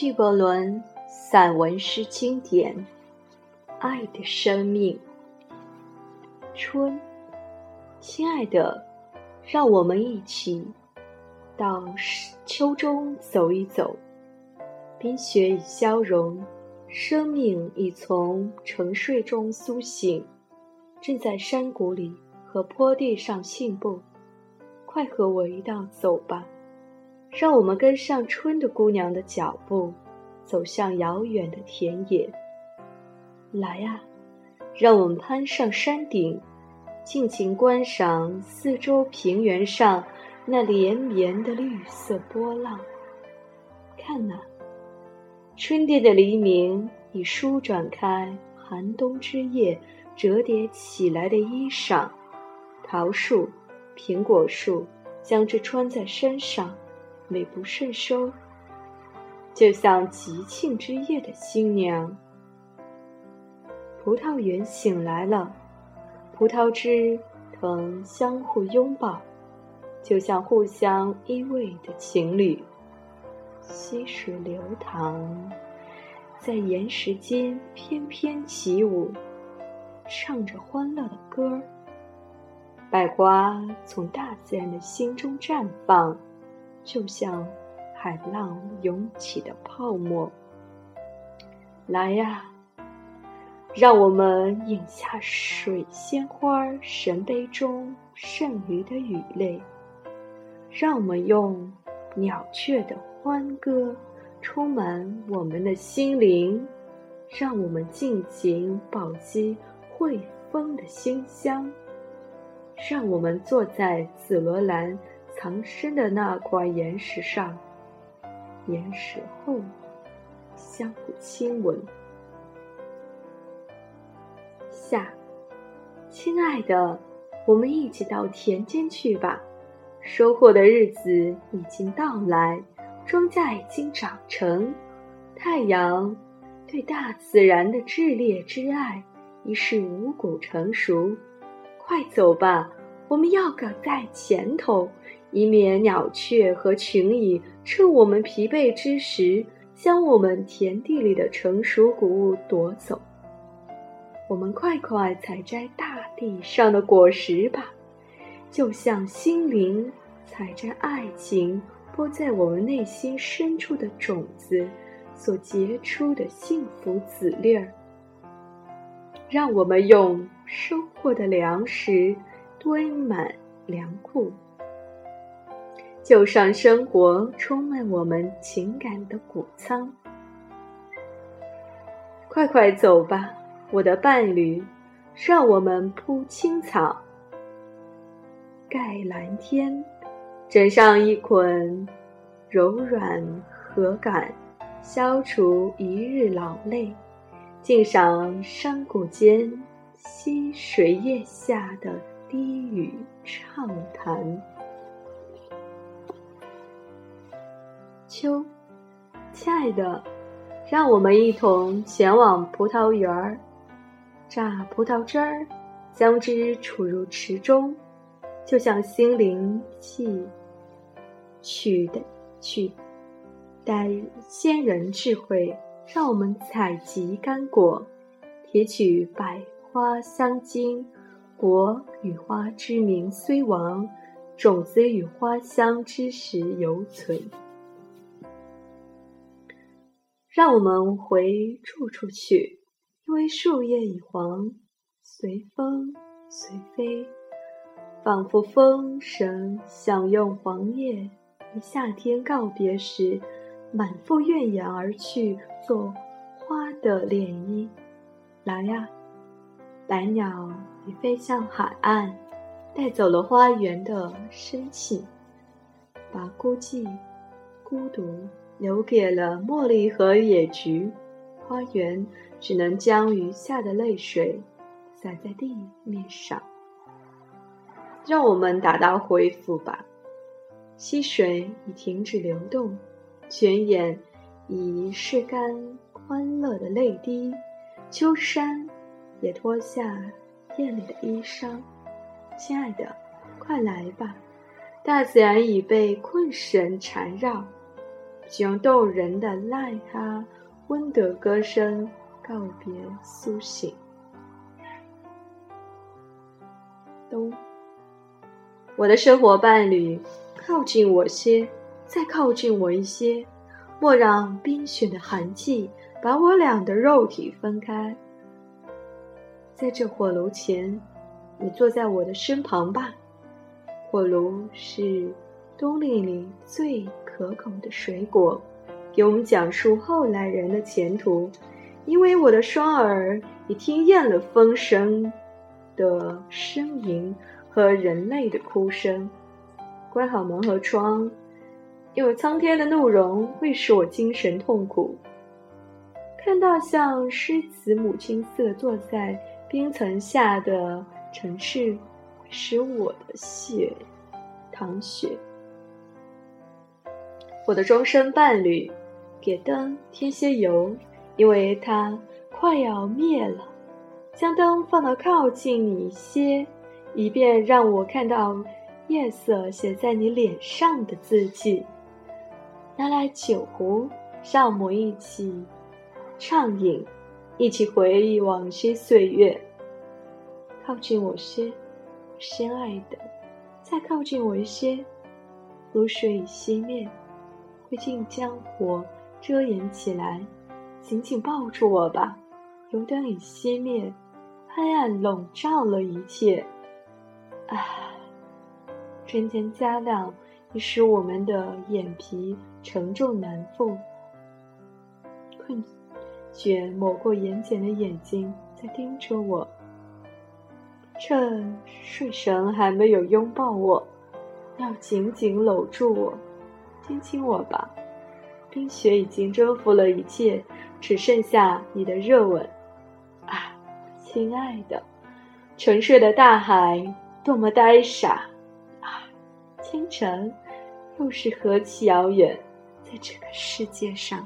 纪伯伦散文诗经典《爱的生命》。春，亲爱的，让我们一起到秋中走一走。冰雪已消融，生命已从沉睡中苏醒，正在山谷里和坡地上信步。快和我一道走吧，让我们跟上春的姑娘的脚步，走向遥远的田野。来啊，让我们攀上山顶，尽情观赏四周平原上那连绵的绿色波浪。看呐！春天的黎明已舒展开寒冬之夜折叠起来的衣裳，桃树、苹果树将之穿在身上，美不胜收，就像吉庆之夜的新娘。葡萄园醒来了，葡萄枝藤相互拥抱，就像互相依偎的情侣。溪水流淌，在岩石间翩翩起舞，唱着欢乐的歌儿。百花从大自然的心中绽放，就像海浪涌起的泡沫。来呀，让我们饮下水仙花神杯中剩余的雨泪，让我们用鸟雀的。欢歌充满我们的心灵，让我们尽情饱吸惠风的馨香。让我们坐在紫罗兰藏身的那块岩石上，岩石后相互亲吻。下，亲爱的，我们一起到田间去吧。收获的日子已经到来。庄稼已经长成，太阳对大自然的炽烈之爱已是五谷成熟。快走吧，我们要赶在前头，以免鸟雀和群蚁趁我们疲惫之时，将我们田地里的成熟谷物夺走。我们快快采摘大地上的果实吧，就像心灵采摘爱情。播在我们内心深处的种子，所结出的幸福籽粒儿，让我们用收获的粮食堆满粮库，就上生活充满我们情感的谷仓。快快走吧，我的伴侣，让我们铺青草，盖蓝天。枕上一捆柔软禾杆，消除一日劳累；静赏山谷间溪水叶下的低语畅谈。秋，亲爱的，让我们一同前往葡萄园儿，榨葡萄汁儿，将之储入池中，就像心灵气。取的取代先人智慧，让我们采集干果，提取百花香精。果与花之名虽亡，种子与花香之实犹存。让我们回住处去，因为树叶已黄，随风随飞，仿佛风神享用黄叶。与夏天告别时，满腹怨言而去，做花的涟漪。来呀，白鸟已飞向海岸，带走了花园的生气，把孤寂、孤独留给了茉莉和野菊。花园只能将余下的泪水洒在地面上。让我们打道回府吧。溪水已停止流动，泉眼已拭干欢乐的泪滴，秋山也脱下艳丽的衣裳。亲爱的，快来吧！大自然已被困神缠绕，就用动人的癞哈温德歌声告别苏醒。冬，我的生活伴侣，靠近我些，再靠近我一些，莫让冰雪的寒气把我俩的肉体分开。在这火炉前，你坐在我的身旁吧。火炉是冬令里最可口的水果，给我们讲述后来人的前途。因为我的双耳已听厌了风声。的呻吟和人类的哭声。关好门和窗，因为苍天的怒容会使我精神痛苦。看到像诗词母亲似的坐在冰层下的城市，使我的血淌血。我的终身伴侣，给灯添些油，因为它快要灭了。将灯放到靠近你一些，以便让我看到夜色写在你脸上的字迹。拿来酒壶，让我们一起畅饮，一起回忆往昔岁月。靠近我些，心爱的，再靠近我一些。炉水已熄灭，会尽将火遮掩起来。紧紧抱住我吧，油灯已熄灭。黑暗笼罩了一切，唉，春天加亮，已使我们的眼皮沉重难复。困倦抹过眼睑的眼睛在盯着我，趁睡神还没有拥抱我，要紧紧搂住我，亲亲我吧。冰雪已经征服了一切，只剩下你的热吻。啊亲爱的，沉睡的大海多么呆傻啊！清晨又是何其遥远，在这个世界上。